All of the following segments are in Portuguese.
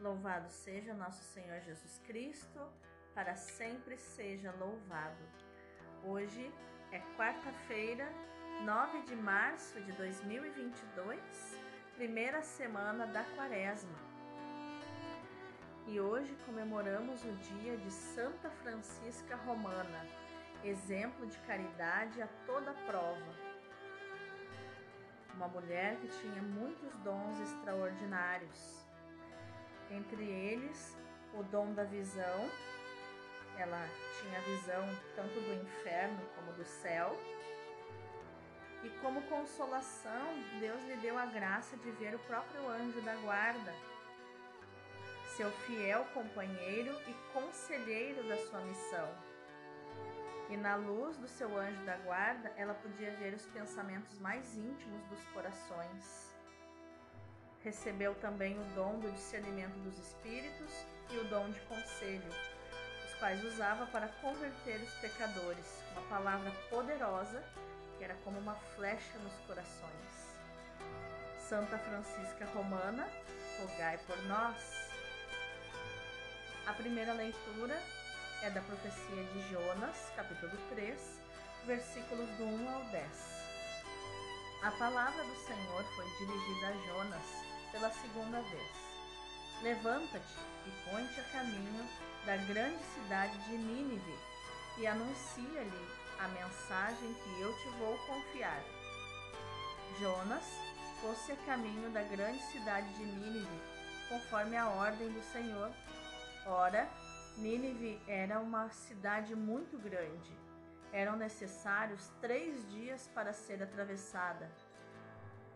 Louvado seja nosso Senhor Jesus Cristo, para sempre seja louvado. Hoje é quarta-feira, 9 de março de 2022, primeira semana da Quaresma. E hoje comemoramos o dia de Santa Francisca Romana, exemplo de caridade a toda prova. Uma mulher que tinha muitos dons extraordinários entre eles o dom da visão, ela tinha visão tanto do inferno como do céu. E como consolação, Deus lhe deu a graça de ver o próprio anjo da guarda, seu fiel companheiro e conselheiro da sua missão. E na luz do seu anjo da guarda, ela podia ver os pensamentos mais íntimos dos corações. Recebeu também o dom do discernimento dos espíritos e o dom de conselho, os quais usava para converter os pecadores, uma palavra poderosa que era como uma flecha nos corações. Santa Francisca Romana, rogai por nós. A primeira leitura é da profecia de Jonas, capítulo 3, versículos do 1 ao 10. A palavra do Senhor foi dirigida a Jonas pela segunda vez. Levanta-te e põe-te a caminho da grande cidade de Nínive e anuncia-lhe a mensagem que eu te vou confiar. Jonas pôs-se a caminho da grande cidade de Nínive, conforme a ordem do Senhor. Ora, Nínive era uma cidade muito grande. Eram necessários três dias para ser atravessada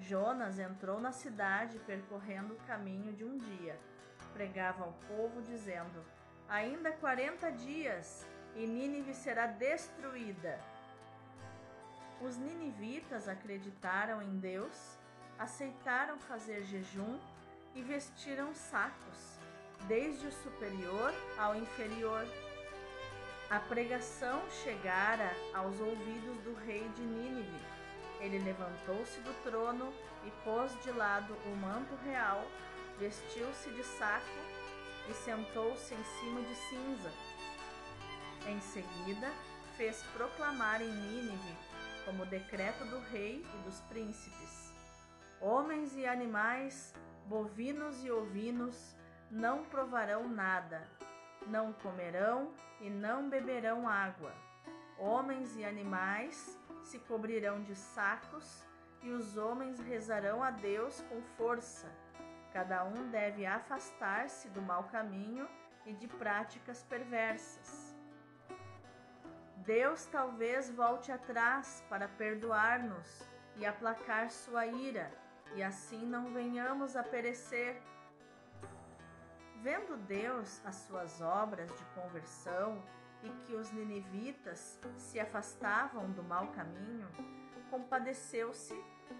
Jonas entrou na cidade percorrendo o caminho de um dia. Pregava ao povo, dizendo: Ainda quarenta dias e Nínive será destruída. Os ninivitas acreditaram em Deus, aceitaram fazer jejum e vestiram sacos, desde o superior ao inferior. A pregação chegara aos ouvidos do rei de Nínive ele levantou-se do trono e pôs de lado o manto real, vestiu-se de saco e sentou-se em cima de cinza. Em seguida, fez proclamar em Nínive, como decreto do rei e dos príncipes: Homens e animais, bovinos e ovinos, não provarão nada, não comerão e não beberão água. Homens e animais, se cobrirão de sacos e os homens rezarão a Deus com força. Cada um deve afastar-se do mau caminho e de práticas perversas. Deus talvez volte atrás para perdoar-nos e aplacar sua ira, e assim não venhamos a perecer. Vendo Deus as suas obras de conversão e que os ninivitas se afastavam do mau caminho, compadeceu-se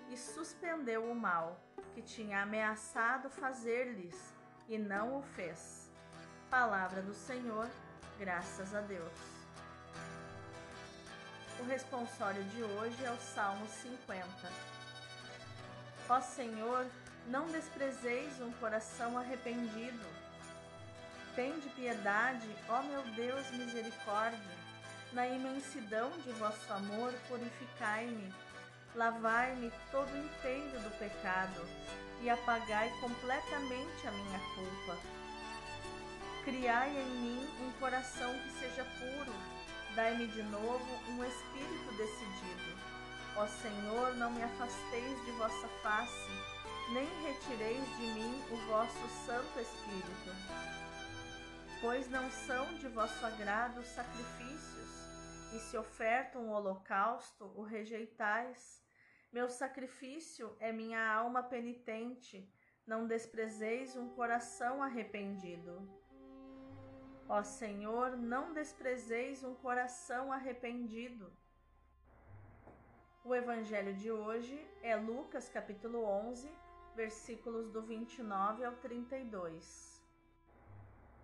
e suspendeu o mal que tinha ameaçado fazer-lhes e não o fez. Palavra do Senhor, graças a Deus. O responsório de hoje é o Salmo 50. Ó Senhor, não desprezeis um coração arrependido Tende piedade, ó meu Deus, misericórdia. Na imensidão de vosso amor, purificai-me. Lavai-me todo inteiro do pecado e apagai completamente a minha culpa. Criai em mim um coração que seja puro. Dai-me de novo um espírito decidido. Ó Senhor, não me afasteis de vossa face, nem retireis de mim o vosso Santo Espírito pois não são de vosso agrado os sacrifícios, e se oferta um holocausto, o rejeitais. Meu sacrifício é minha alma penitente, não desprezeis um coração arrependido. Ó Senhor, não desprezeis um coração arrependido. O evangelho de hoje é Lucas capítulo 11, versículos do 29 ao 32.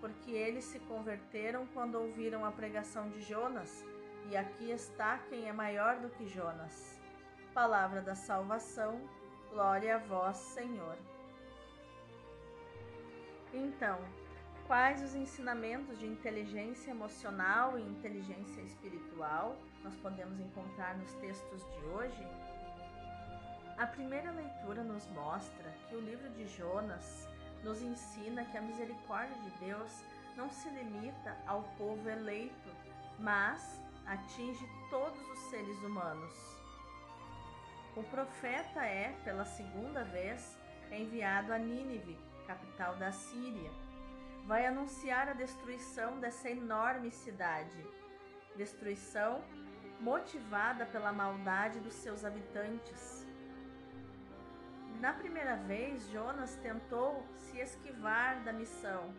porque eles se converteram quando ouviram a pregação de Jonas, e aqui está quem é maior do que Jonas. Palavra da salvação, glória a vós, Senhor. Então, quais os ensinamentos de inteligência emocional e inteligência espiritual nós podemos encontrar nos textos de hoje? A primeira leitura nos mostra que o livro de Jonas nos ensina que a misericórdia de Deus não se limita ao povo eleito, mas atinge todos os seres humanos. O profeta é, pela segunda vez, enviado a Nínive, capital da Síria. Vai anunciar a destruição dessa enorme cidade. Destruição motivada pela maldade dos seus habitantes. Na primeira vez, Jonas tentou se esquivar da missão,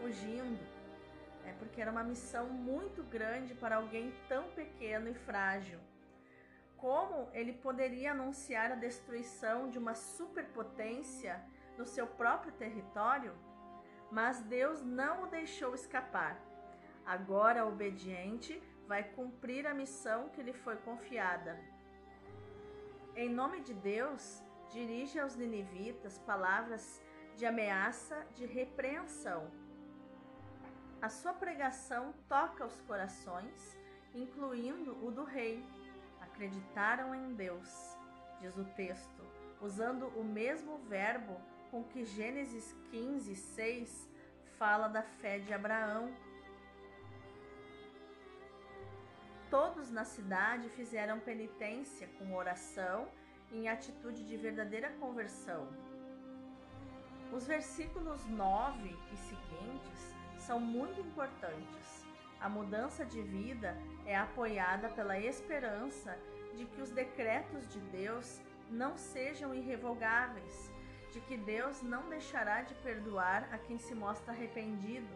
fugindo, é porque era uma missão muito grande para alguém tão pequeno e frágil. Como ele poderia anunciar a destruição de uma superpotência no seu próprio território? Mas Deus não o deixou escapar. Agora, obediente, vai cumprir a missão que lhe foi confiada. Em nome de Deus, dirige aos ninivitas palavras de ameaça, de repreensão a sua pregação toca os corações, incluindo o do rei. Acreditaram em Deus, diz o texto, usando o mesmo verbo com que Gênesis 15, 6 fala da fé de Abraão. Todos na cidade fizeram penitência com oração em atitude de verdadeira conversão. Os versículos 9 e seguintes são muito importantes. A mudança de vida é apoiada pela esperança de que os decretos de Deus não sejam irrevogáveis, de que Deus não deixará de perdoar a quem se mostra arrependido.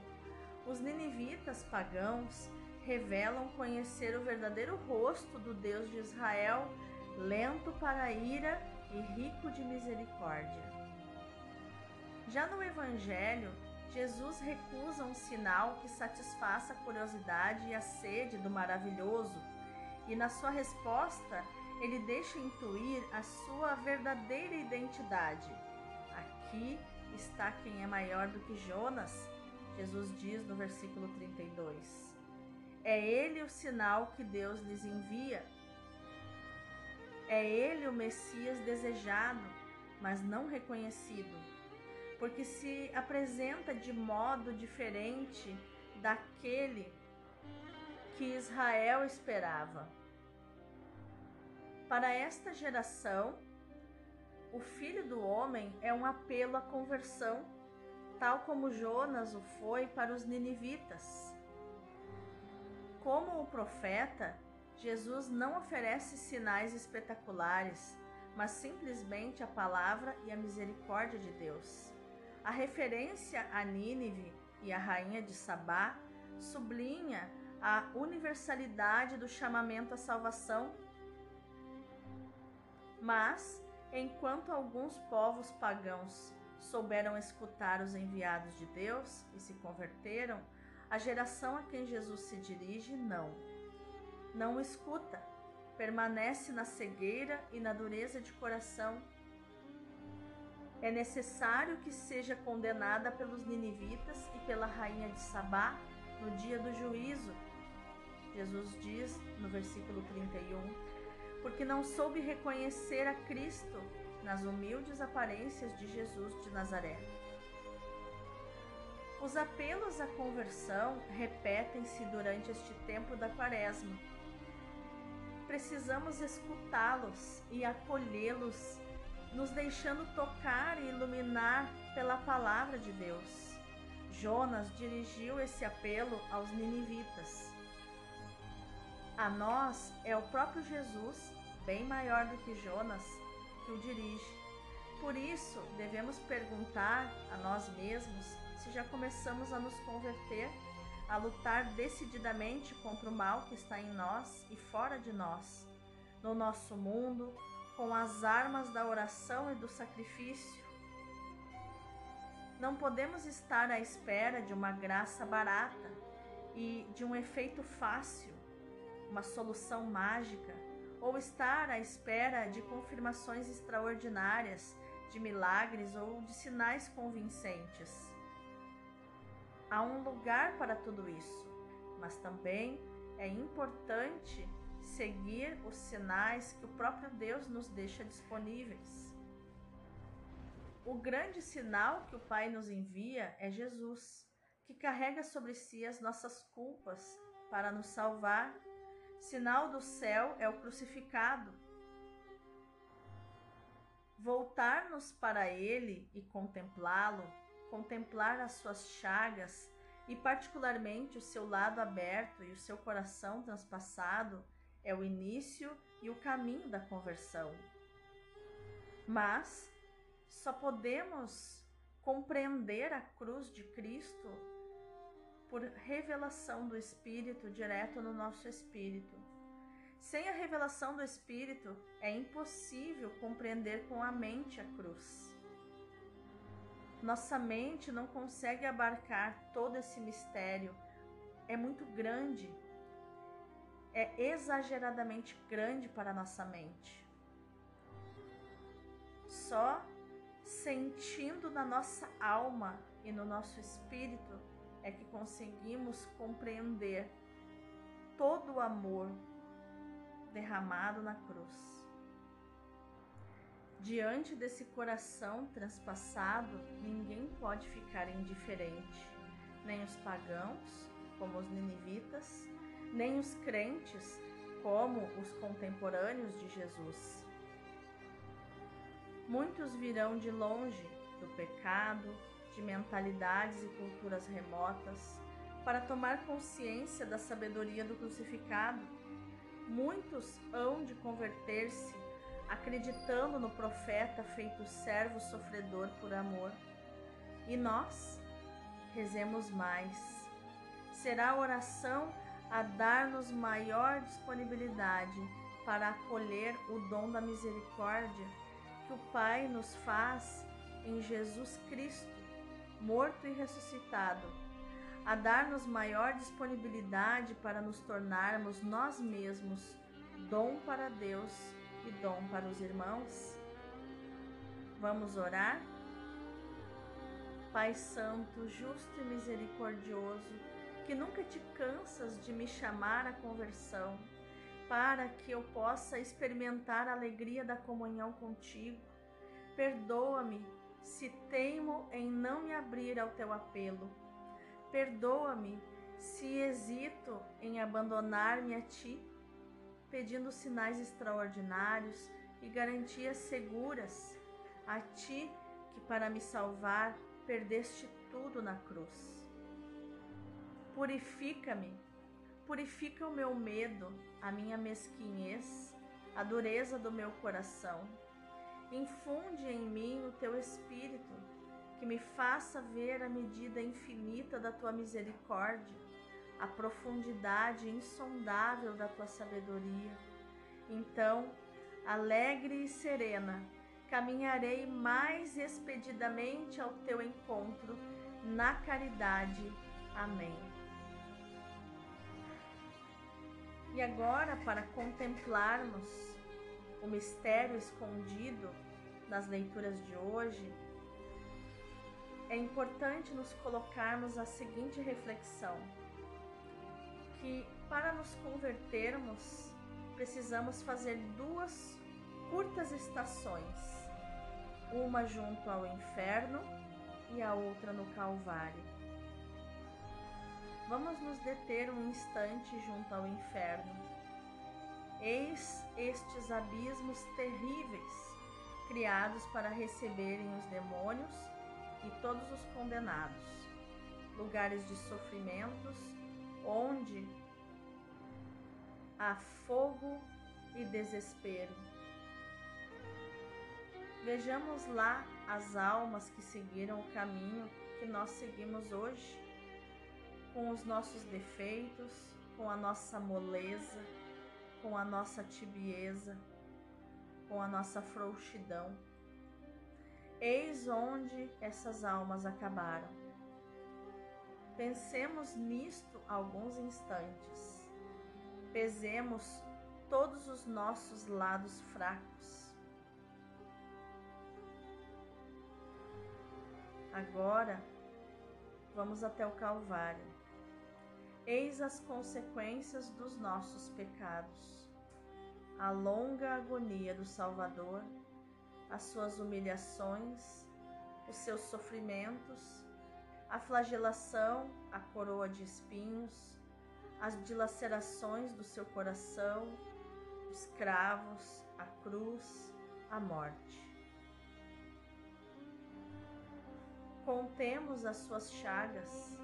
Os ninivitas pagãos revelam conhecer o verdadeiro rosto do Deus de Israel, lento para a ira e rico de misericórdia. Já no Evangelho, Jesus recusa um sinal que satisfaça a curiosidade e a sede do maravilhoso, e na sua resposta, ele deixa intuir a sua verdadeira identidade. Aqui está quem é maior do que Jonas, Jesus diz no versículo 32. É ele o sinal que Deus lhes envia. É ele o Messias desejado, mas não reconhecido porque se apresenta de modo diferente daquele que Israel esperava. Para esta geração, o filho do homem é um apelo à conversão, tal como Jonas o foi para os ninivitas. Como o profeta, Jesus não oferece sinais espetaculares, mas simplesmente a palavra e a misericórdia de Deus. A referência a Nínive e a rainha de Sabá sublinha a universalidade do chamamento à salvação. Mas, enquanto alguns povos pagãos souberam escutar os enviados de Deus e se converteram, a geração a quem Jesus se dirige não. Não escuta, permanece na cegueira e na dureza de coração é necessário que seja condenada pelos ninivitas e pela rainha de Sabá no dia do juízo. Jesus diz no versículo 31, porque não soube reconhecer a Cristo nas humildes aparências de Jesus de Nazaré. Os apelos à conversão repetem-se durante este tempo da Quaresma. Precisamos escutá-los e acolhê-los, nos deixando tocar e iluminar pela palavra de Deus. Jonas dirigiu esse apelo aos ninivitas. A nós é o próprio Jesus, bem maior do que Jonas, que o dirige. Por isso, devemos perguntar a nós mesmos se já começamos a nos converter, a lutar decididamente contra o mal que está em nós e fora de nós, no nosso mundo, com as armas da oração e do sacrifício. Não podemos estar à espera de uma graça barata e de um efeito fácil, uma solução mágica, ou estar à espera de confirmações extraordinárias, de milagres ou de sinais convincentes. Há um lugar para tudo isso, mas também é importante seguir os sinais que o próprio Deus nos deixa disponíveis. O grande sinal que o Pai nos envia é Jesus, que carrega sobre si as nossas culpas para nos salvar. Sinal do céu é o crucificado. Voltar-nos para Ele e contemplá-lo contemplar as suas chagas e, particularmente, o seu lado aberto e o seu coração transpassado é o início e o caminho da conversão. Mas só podemos compreender a cruz de Cristo por revelação do Espírito direto no nosso espírito. Sem a revelação do Espírito, é impossível compreender com a mente a cruz. Nossa mente não consegue abarcar todo esse mistério. É muito grande. É exageradamente grande para nossa mente. Só sentindo na nossa alma e no nosso espírito é que conseguimos compreender todo o amor derramado na cruz. Diante desse coração transpassado, ninguém pode ficar indiferente, nem os pagãos, como os ninivitas, nem os crentes, como os contemporâneos de Jesus. Muitos virão de longe do pecado, de mentalidades e culturas remotas, para tomar consciência da sabedoria do crucificado. Muitos hão de converter-se acreditando no profeta feito servo sofredor por amor. E nós rezemos mais. Será a oração a dar-nos maior disponibilidade para acolher o dom da misericórdia que o Pai nos faz em Jesus Cristo, morto e ressuscitado, a dar-nos maior disponibilidade para nos tornarmos nós mesmos dom para Deus e dom para os irmãos? Vamos orar? Pai Santo, justo e misericordioso, que nunca te cansas de me chamar à conversão, para que eu possa experimentar a alegria da comunhão contigo. Perdoa-me se teimo em não me abrir ao teu apelo. Perdoa-me se hesito em abandonar-me a ti pedindo sinais extraordinários e garantias seguras a ti que para me salvar perdeste tudo na cruz. Purifica-me, purifica o meu medo, a minha mesquinhez, a dureza do meu coração. Infunde em mim o teu espírito, que me faça ver a medida infinita da tua misericórdia a profundidade insondável da tua sabedoria. Então, alegre e serena, caminharei mais expedidamente ao teu encontro na caridade. Amém. E agora, para contemplarmos o mistério escondido nas leituras de hoje, é importante nos colocarmos a seguinte reflexão que para nos convertermos precisamos fazer duas curtas estações, uma junto ao inferno e a outra no Calvário. vamos nos deter um instante junto ao inferno. Eis estes abismos terríveis, criados para receberem os demônios e todos os condenados, lugares de sofrimentos, onde há fogo e desespero. Vejamos lá as almas que seguiram o caminho que nós seguimos hoje, com os nossos defeitos, com a nossa moleza, com a nossa tibieza, com a nossa frouxidão. Eis onde essas almas acabaram. Pensemos nisto alguns instantes. Pesemos todos os nossos lados fracos. Agora, vamos até o Calvário. Eis as consequências dos nossos pecados, a longa agonia do Salvador, as suas humilhações, os seus sofrimentos, a flagelação, a coroa de espinhos, as dilacerações do seu coração, os cravos, a cruz, a morte. Contemos as suas chagas,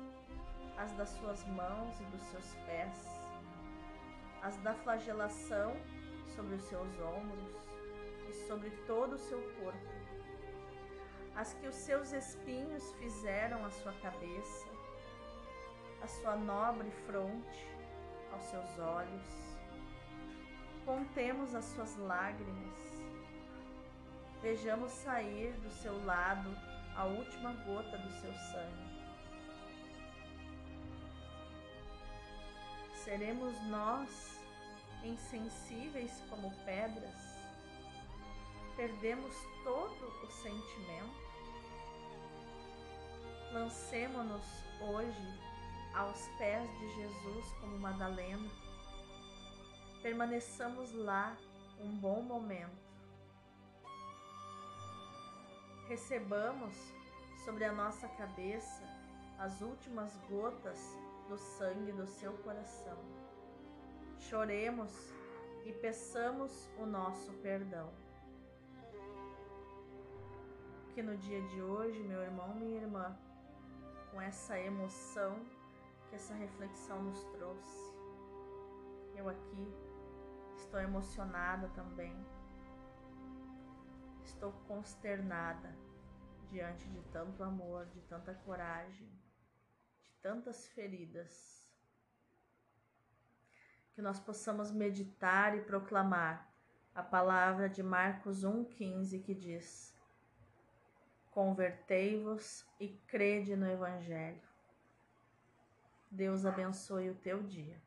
as das suas mãos e dos seus pés, as da flagelação sobre os seus ombros e sobre todo o seu corpo, as que os seus espinhos fizeram à sua cabeça, a sua nobre fronte, aos seus olhos, Contemos as suas lágrimas. Vejamos sair do seu lado a última gota do seu sangue. Seremos nós insensíveis como pedras? Perdemos todo o sentimento? Lancemo-nos hoje aos pés de Jesus como Madalena permaneçamos lá um bom momento. Recebamos sobre a nossa cabeça as últimas gotas do sangue do seu coração. Choremos e peçamos o nosso perdão. Que no dia de hoje, meu irmão, minha irmã, com essa emoção que essa reflexão nos trouxe, eu aqui Estou emocionada também. Estou consternada diante de tanto amor, de tanta coragem, de tantas feridas. Que nós possamos meditar e proclamar a palavra de Marcos 1,15 que diz: Convertei-vos e crede no Evangelho. Deus abençoe o teu dia.